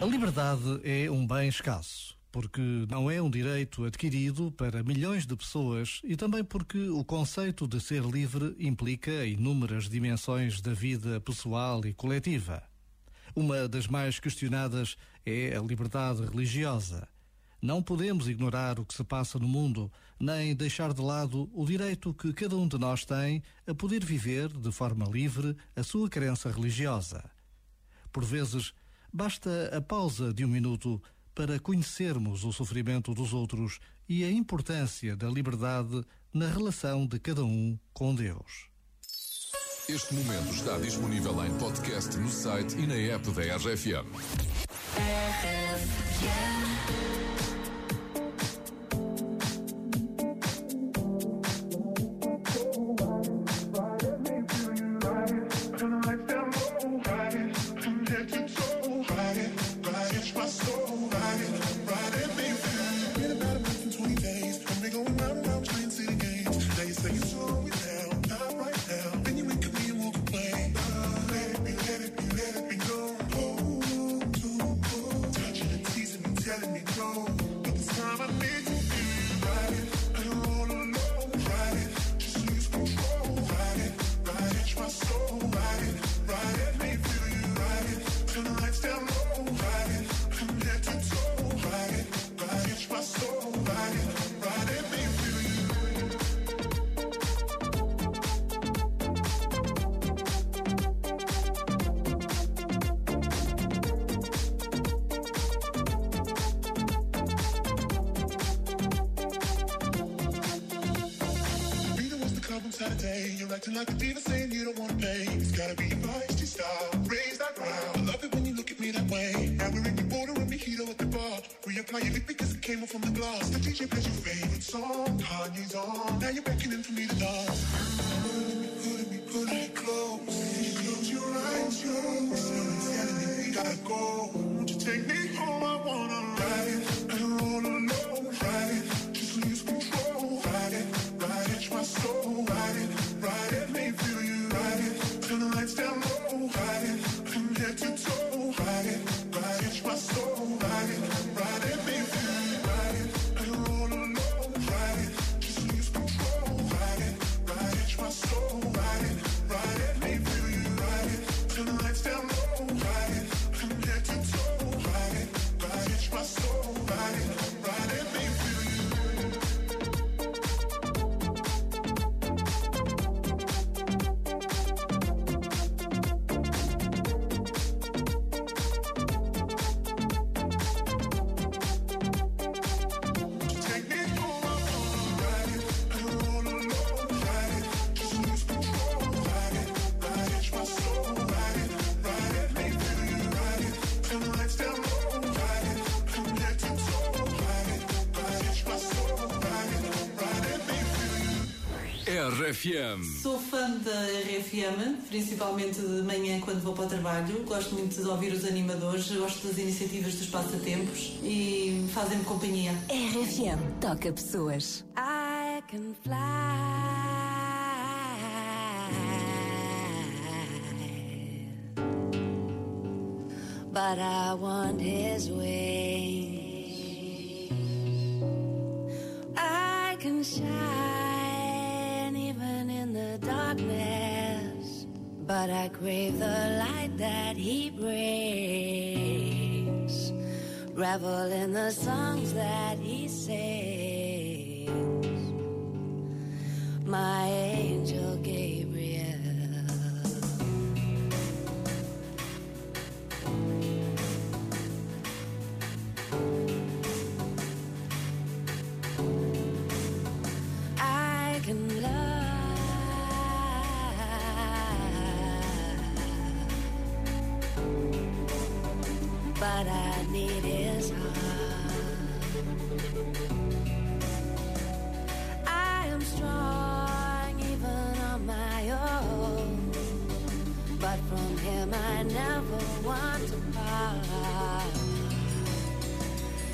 A liberdade é um bem escasso, porque não é um direito adquirido para milhões de pessoas e também porque o conceito de ser livre implica inúmeras dimensões da vida pessoal e coletiva. Uma das mais questionadas é a liberdade religiosa. Não podemos ignorar o que se passa no mundo, nem deixar de lado o direito que cada um de nós tem a poder viver de forma livre a sua crença religiosa. Por vezes, basta a pausa de um minuto para conhecermos o sofrimento dos outros e a importância da liberdade na relação de cada um com Deus. Este momento está disponível em podcast no site e na app da RFM. telling Saturday. You're acting like a diva saying you don't want to pay. It's gotta be your feisty style. Raise that ground. I love it when you look at me that way. Now we're in the border and mojito at the bar. Reapply your lip because it came off from the glass. The DJ plays your favorite song. Kanye's on. Now you're beckoning for me to dance. Pulling me, pulling me, close. Close your eyes. Someone's telling gotta go. Won't you take me home? I let you talk about it. RFM. Sou fã da RFM, principalmente de manhã quando vou para o trabalho. Gosto muito de ouvir os animadores, gosto das iniciativas dos passatempos e fazem-me companhia. RFM toca pessoas. I can fly, but I want his wings. I can shine darkness, but I crave the light that he brings. Revel in the songs that he sings. My angel Gabriel. But I need his heart. I am strong even on my own, but from him I never want to part.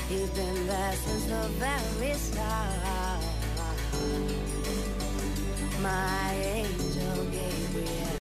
He's been there since the very start. My angel Gabriel.